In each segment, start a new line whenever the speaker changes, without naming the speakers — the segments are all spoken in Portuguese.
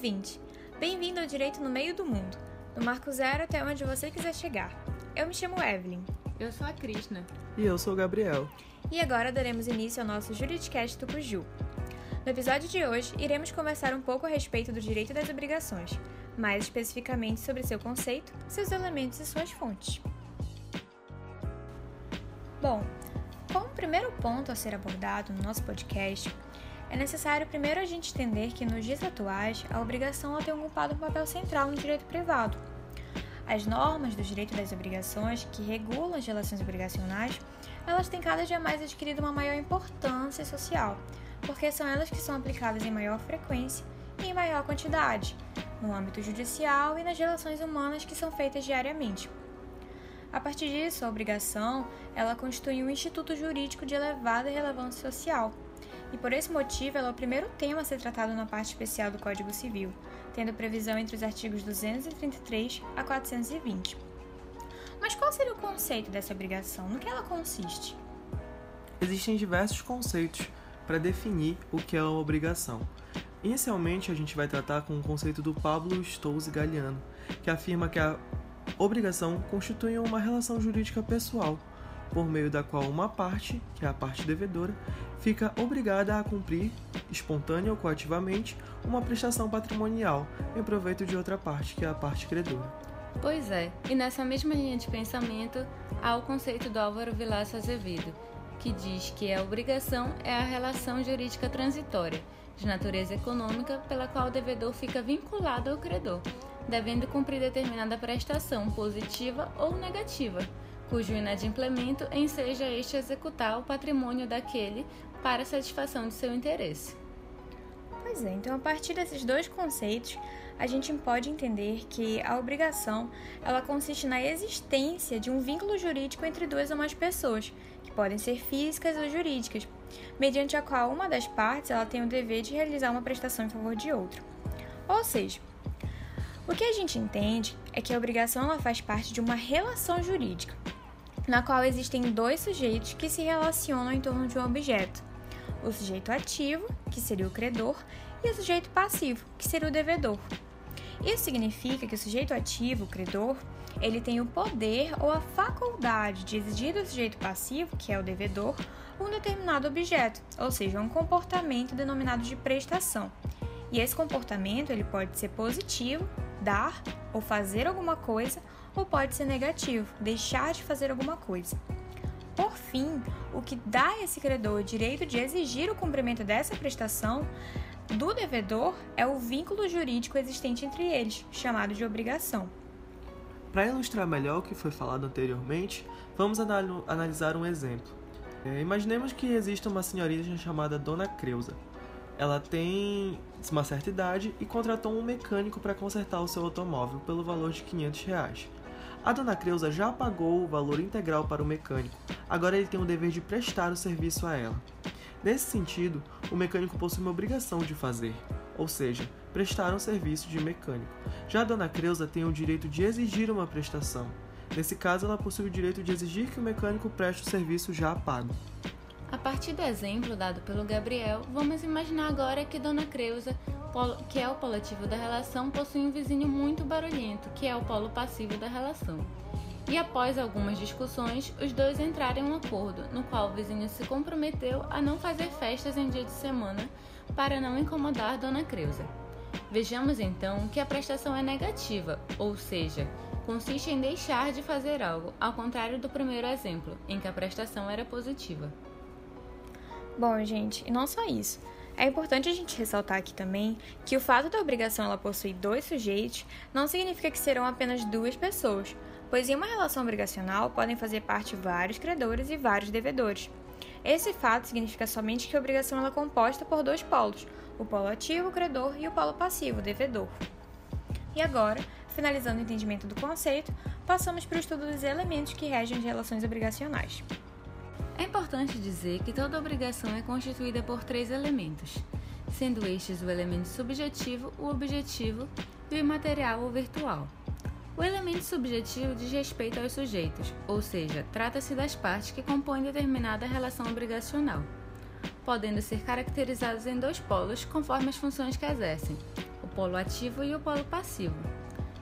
ouvinte! Bem-vindo ao Direito no Meio do Mundo, do Marco Zero até onde você quiser chegar. Eu me chamo Evelyn.
Eu sou a Krishna.
E eu sou o Gabriel.
E agora daremos início ao nosso Juridicast do Cuju. No episódio de hoje, iremos conversar um pouco a respeito do direito das obrigações, mais especificamente sobre seu conceito, seus elementos e suas fontes. Bom, como primeiro ponto a ser abordado no nosso podcast, é necessário primeiro a gente entender que nos dias atuais a obrigação tem ocupado um papel central no direito privado. As normas do direito das obrigações que regulam as relações obrigacionais, elas têm cada dia mais adquirido uma maior importância social, porque são elas que são aplicadas em maior frequência e em maior quantidade, no âmbito judicial e nas relações humanas que são feitas diariamente. A partir disso, a obrigação, ela constitui um instituto jurídico de elevada relevância social, e por esse motivo ela é o primeiro tema a ser tratado na parte especial do Código Civil, tendo previsão entre os artigos 233 a 420. Mas qual seria o conceito dessa obrigação? No que ela consiste?
Existem diversos conceitos para definir o que é uma obrigação. Inicialmente, a gente vai tratar com o conceito do Pablo Stolze Galiano, que afirma que a obrigação constitui uma relação jurídica pessoal, por meio da qual uma parte, que é a parte devedora, fica obrigada a cumprir, espontânea ou coativamente, uma prestação patrimonial em proveito de outra parte, que é a parte credora.
Pois é, e nessa mesma linha de pensamento há o conceito do Álvaro Vilaça Azevedo, que diz que a obrigação é a relação jurídica transitória, de natureza econômica, pela qual o devedor fica vinculado ao credor, devendo cumprir determinada prestação positiva ou negativa, cujo inadimplemento enseja este executar o patrimônio daquele para satisfação de seu interesse.
Pois é, então a partir desses dois conceitos, a gente pode entender que a obrigação, ela consiste na existência de um vínculo jurídico entre duas ou mais pessoas, que podem ser físicas ou jurídicas, mediante a qual uma das partes ela tem o dever de realizar uma prestação em favor de outra. Ou seja, o que a gente entende é que a obrigação ela faz parte de uma relação jurídica, na qual existem dois sujeitos que se relacionam em torno de um objeto. O sujeito ativo, que seria o credor, e o sujeito passivo, que seria o devedor. Isso significa que o sujeito ativo, o credor, ele tem o poder ou a faculdade de exigir do sujeito passivo, que é o devedor, um determinado objeto, ou seja, um comportamento denominado de prestação. E esse comportamento ele pode ser positivo, dar ou fazer alguma coisa, ou pode ser negativo, deixar de fazer alguma coisa. Por fim, o que dá a esse credor o direito de exigir o cumprimento dessa prestação do devedor é o vínculo jurídico existente entre eles, chamado de obrigação.
Para ilustrar melhor o que foi falado anteriormente, vamos analisar um exemplo. É, imaginemos que exista uma senhorita chamada Dona Creuza. Ela tem uma certa idade e contratou um mecânico para consertar o seu automóvel pelo valor de 500 reais. A dona Creuza já pagou o valor integral para o mecânico, agora ele tem o dever de prestar o serviço a ela. Nesse sentido, o mecânico possui uma obrigação de fazer, ou seja, prestar um serviço de mecânico. Já a dona Creuza tem o direito de exigir uma prestação. Nesse caso, ela possui o direito de exigir que o mecânico preste o serviço já pago.
A partir do exemplo dado pelo Gabriel, vamos imaginar agora que Dona Creuza que é o polo ativo da relação, possui um vizinho muito barulhento, que é o polo passivo da relação. E após algumas discussões, os dois entraram em um acordo, no qual o vizinho se comprometeu a não fazer festas em dia de semana para não incomodar Dona Creuza. Vejamos então que a prestação é negativa, ou seja, consiste em deixar de fazer algo, ao contrário do primeiro exemplo, em que a prestação era positiva.
Bom, gente, e não só isso. É importante a gente ressaltar aqui também que o fato da obrigação ela possuir dois sujeitos não significa que serão apenas duas pessoas, pois em uma relação obrigacional podem fazer parte vários credores e vários devedores. Esse fato significa somente que a obrigação ela é composta por dois polos, o polo ativo, o credor, e o polo passivo, o devedor. E agora, finalizando o entendimento do conceito, passamos para o estudo dos elementos que regem as relações obrigacionais.
É importante dizer que toda obrigação é constituída por três elementos, sendo estes o elemento subjetivo, o objetivo e o imaterial ou virtual. O elemento subjetivo diz respeito aos sujeitos, ou seja, trata-se das partes que compõem determinada relação obrigacional, podendo ser caracterizados em dois polos conforme as funções que exercem: o polo ativo e o polo passivo.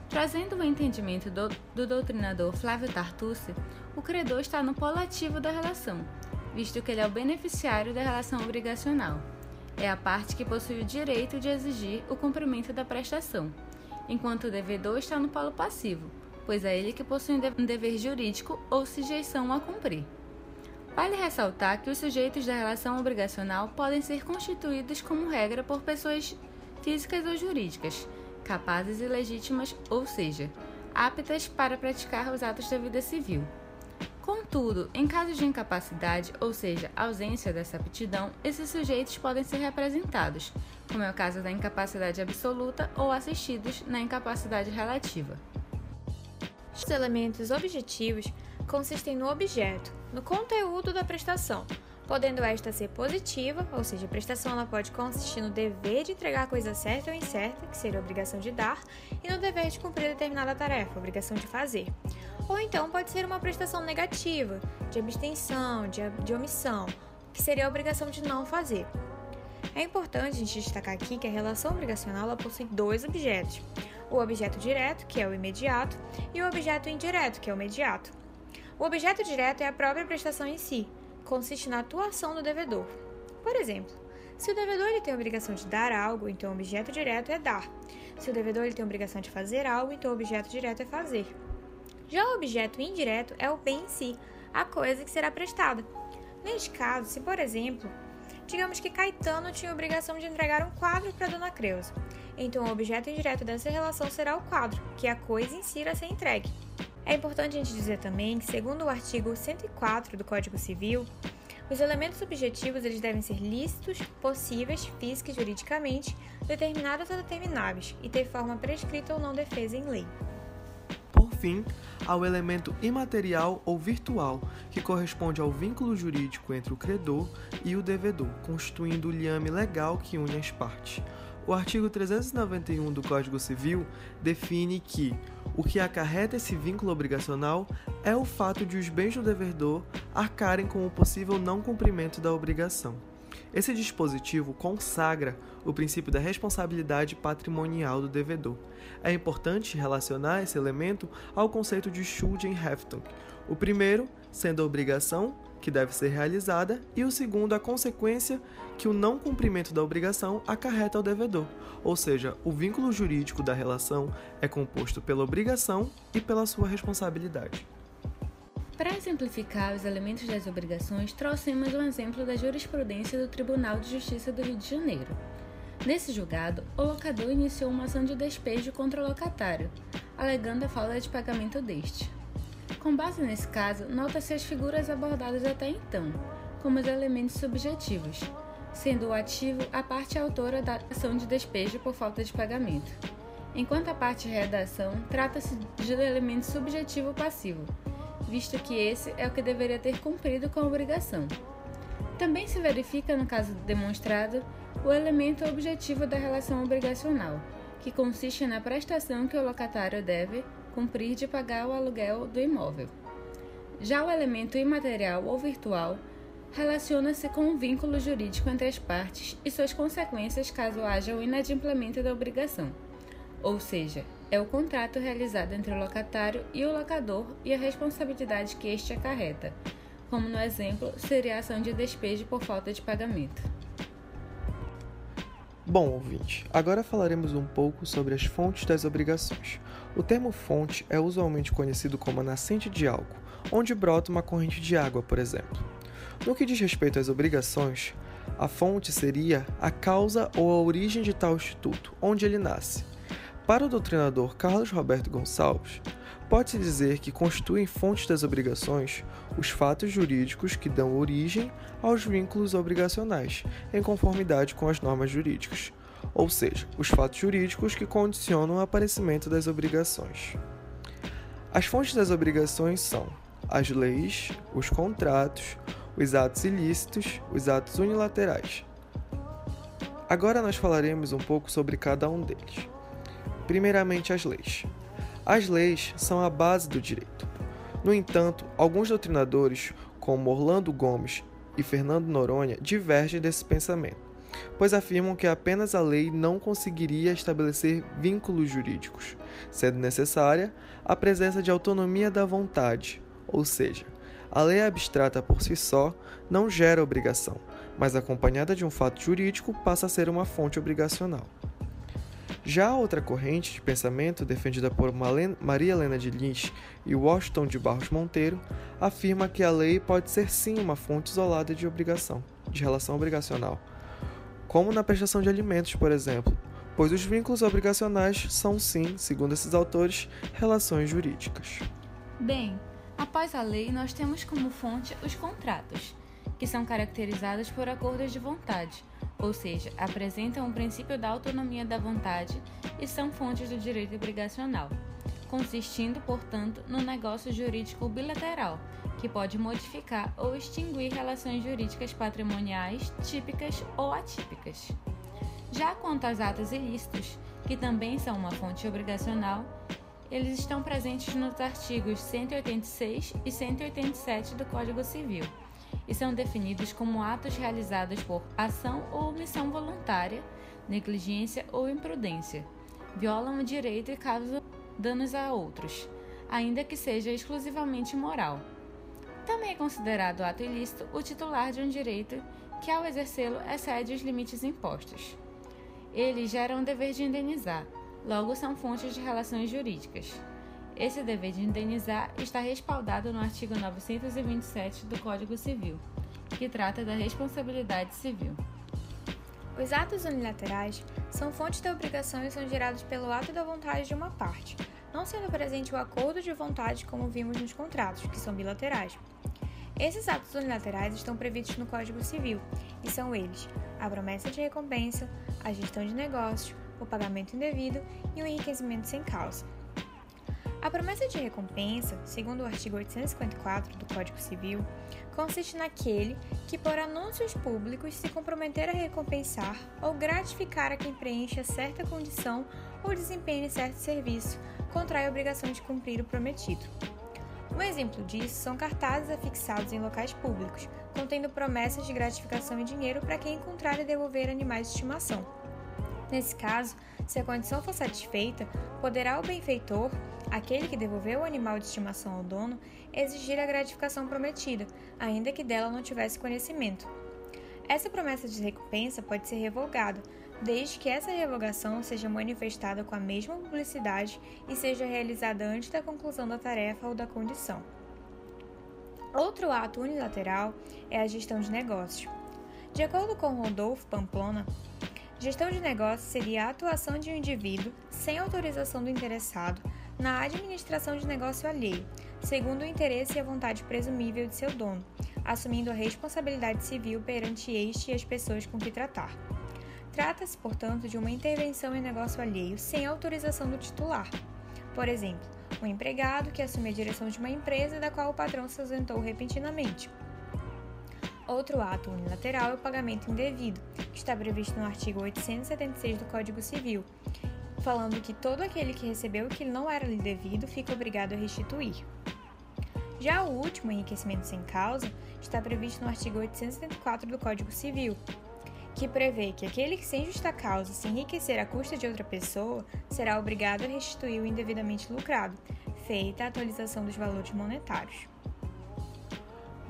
Trazendo o entendimento do, do doutrinador Flávio Tartucci, o credor está no polo ativo da relação, visto que ele é o beneficiário da relação obrigacional. É a parte que possui o direito de exigir o cumprimento da prestação, enquanto o devedor está no polo passivo, pois é ele que possui um dever jurídico ou sujeição a cumprir. Vale ressaltar que os sujeitos da relação obrigacional podem ser constituídos como regra por pessoas físicas ou jurídicas, capazes e legítimas, ou seja, aptas para praticar os atos da vida civil. Contudo, em caso de incapacidade, ou seja, ausência dessa aptidão, esses sujeitos podem ser representados, como é o caso da incapacidade absoluta ou assistidos na incapacidade relativa.
Os elementos objetivos consistem no objeto, no conteúdo da prestação, podendo esta ser positiva, ou seja, a prestação ela pode consistir no dever de entregar a coisa certa ou incerta, que seria a obrigação de dar, e no dever de cumprir determinada tarefa, a obrigação de fazer. Ou então pode ser uma prestação negativa, de abstenção, de, de omissão, que seria a obrigação de não fazer. É importante a gente destacar aqui que a relação obrigacional ela possui dois objetos: o objeto direto, que é o imediato, e o objeto indireto, que é o imediato. O objeto direto é a própria prestação em si, consiste na atuação do devedor. Por exemplo, se o devedor ele tem a obrigação de dar algo, então o objeto direto é dar. Se o devedor ele tem a obrigação de fazer algo, então o objeto direto é fazer. Já o objeto indireto é o bem em si, a coisa que será prestada. Neste caso, se por exemplo, digamos que Caetano tinha a obrigação de entregar um quadro para Dona Creuza, então o objeto indireto dessa relação será o quadro, que é a coisa em si a ser entregue. É importante a gente dizer também que, segundo o artigo 104 do Código Civil, os elementos subjetivos eles devem ser lícitos, possíveis, física e juridicamente, determinados ou determináveis, e ter forma prescrita ou não defesa em lei.
Por fim, há o elemento imaterial ou virtual, que corresponde ao vínculo jurídico entre o credor e o devedor, constituindo o liame legal que une as partes. O artigo 391 do Código Civil define que o que acarreta esse vínculo obrigacional é o fato de os bens do devedor arcarem com o possível não cumprimento da obrigação. Esse dispositivo consagra o princípio da responsabilidade patrimonial do devedor. É importante relacionar esse elemento ao conceito de Schulden-Heftung. O primeiro sendo a obrigação que deve ser realizada, e o segundo, a consequência que o não cumprimento da obrigação acarreta ao devedor, ou seja, o vínculo jurídico da relação é composto pela obrigação e pela sua responsabilidade.
Para exemplificar os elementos das obrigações, trouxemos um exemplo da jurisprudência do Tribunal de Justiça do Rio de Janeiro. Nesse julgado, o locador iniciou uma ação de despejo contra o locatário, alegando a falta de pagamento deste. Com base nesse caso, nota-se as figuras abordadas até então, como os elementos subjetivos, sendo o ativo a parte autora da ação de despejo por falta de pagamento. Enquanto a parte redação trata-se de elemento subjetivo passivo, visto que esse é o que deveria ter cumprido com a obrigação. Também se verifica, no caso demonstrado, o elemento objetivo da relação obrigacional, que consiste na prestação que o locatário deve cumprir de pagar o aluguel do imóvel. Já o elemento imaterial ou virtual relaciona-se com o vínculo jurídico entre as partes e suas consequências caso haja o inadimplemento da obrigação, ou seja, é o contrato realizado entre o locatário e o locador e a responsabilidade que este acarreta, como no exemplo seria a ação de despejo por falta de pagamento.
Bom, ouvinte, agora falaremos um pouco sobre as fontes das obrigações. O termo fonte é usualmente conhecido como a nascente de algo, onde brota uma corrente de água, por exemplo. No que diz respeito às obrigações, a fonte seria a causa ou a origem de tal instituto, onde ele nasce. Para o doutrinador Carlos Roberto Gonçalves, Pode-se dizer que constituem fontes das obrigações os fatos jurídicos que dão origem aos vínculos obrigacionais, em conformidade com as normas jurídicas, ou seja, os fatos jurídicos que condicionam o aparecimento das obrigações. As fontes das obrigações são as leis, os contratos, os atos ilícitos, os atos unilaterais. Agora nós falaremos um pouco sobre cada um deles. Primeiramente, as leis. As leis são a base do direito. No entanto, alguns doutrinadores, como Orlando Gomes e Fernando Noronha, divergem desse pensamento. pois afirmam que apenas a lei não conseguiria estabelecer vínculos jurídicos, sendo necessária a presença de autonomia da vontade, ou seja, a lei abstrata por si só não gera obrigação, mas acompanhada de um fato jurídico passa a ser uma fonte obrigacional. Já outra corrente de pensamento, defendida por Maria Helena de Lins e Washington de Barros Monteiro, afirma que a lei pode ser sim uma fonte isolada de obrigação, de relação obrigacional, como na prestação de alimentos, por exemplo, pois os vínculos obrigacionais são sim, segundo esses autores, relações jurídicas.
Bem, Após a lei, nós temos como fonte os contratos, que são caracterizados por acordos de vontade, ou seja, apresentam o princípio da autonomia da vontade e são fontes do direito obrigacional, consistindo, portanto, no negócio jurídico bilateral, que pode modificar ou extinguir relações jurídicas patrimoniais típicas ou atípicas. Já quanto aos atos ilícitos, que também são uma fonte obrigacional, eles estão presentes nos artigos 186 e 187 do Código Civil e são definidos como atos realizados por ação ou omissão voluntária, negligência ou imprudência, violam o direito e causam danos a outros, ainda que seja exclusivamente moral. Também é considerado ato ilícito o titular de um direito que, ao exercê-lo, excede os limites impostos. Eles geram o dever de indenizar, logo são fontes de relações jurídicas. Esse dever de indenizar está respaldado no artigo 927 do Código Civil, que trata da responsabilidade civil.
Os atos unilaterais são fontes da obrigação e são gerados pelo ato da vontade de uma parte, não sendo presente o acordo de vontade como vimos nos contratos, que são bilaterais. Esses atos unilaterais estão previstos no Código Civil e são eles: a promessa de recompensa, a gestão de negócios, o pagamento indevido e o enriquecimento sem causa. A promessa de recompensa, segundo o artigo 854 do Código Civil, consiste naquele que, por anúncios públicos, se comprometer a recompensar ou gratificar a quem preencha certa condição ou desempenhe certo serviço, contrai a obrigação de cumprir o prometido. Um exemplo disso são cartazes afixados em locais públicos, contendo promessas de gratificação e dinheiro para quem encontrar e devolver animais de estimação. Nesse caso, se a condição for satisfeita, poderá o benfeitor, aquele que devolveu o animal de estimação ao dono, exigir a gratificação prometida, ainda que dela não tivesse conhecimento. Essa promessa de recompensa pode ser revogada, desde que essa revogação seja manifestada com a mesma publicidade e seja realizada antes da conclusão da tarefa ou da condição. Outro ato unilateral é a gestão de negócio. De acordo com Rodolfo Pamplona, Gestão de negócio seria a atuação de um indivíduo, sem autorização do interessado, na administração de negócio alheio, segundo o interesse e a vontade presumível de seu dono, assumindo a responsabilidade civil perante este e as pessoas com que tratar. Trata-se, portanto, de uma intervenção em negócio alheio sem autorização do titular. Por exemplo, um empregado que assume a direção de uma empresa da qual o patrão se ausentou repentinamente Outro ato unilateral é o pagamento indevido, que está previsto no artigo 876 do Código Civil, falando que todo aquele que recebeu o que não era lhe devido fica obrigado a restituir. Já o último enriquecimento sem causa está previsto no artigo 874 do Código Civil, que prevê que aquele que sem justa causa se enriquecer à custa de outra pessoa será obrigado a restituir o indevidamente lucrado, feita a atualização dos valores monetários.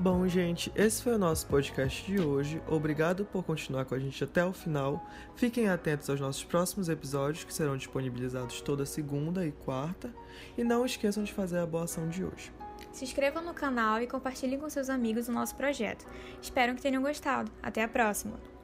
Bom, gente, esse foi o nosso podcast de hoje. Obrigado por continuar com a gente até o final. Fiquem atentos aos nossos próximos episódios, que serão disponibilizados toda segunda e quarta. E não esqueçam de fazer a boa ação de hoje.
Se inscrevam no canal e compartilhem com seus amigos o nosso projeto. Espero que tenham gostado. Até a próxima!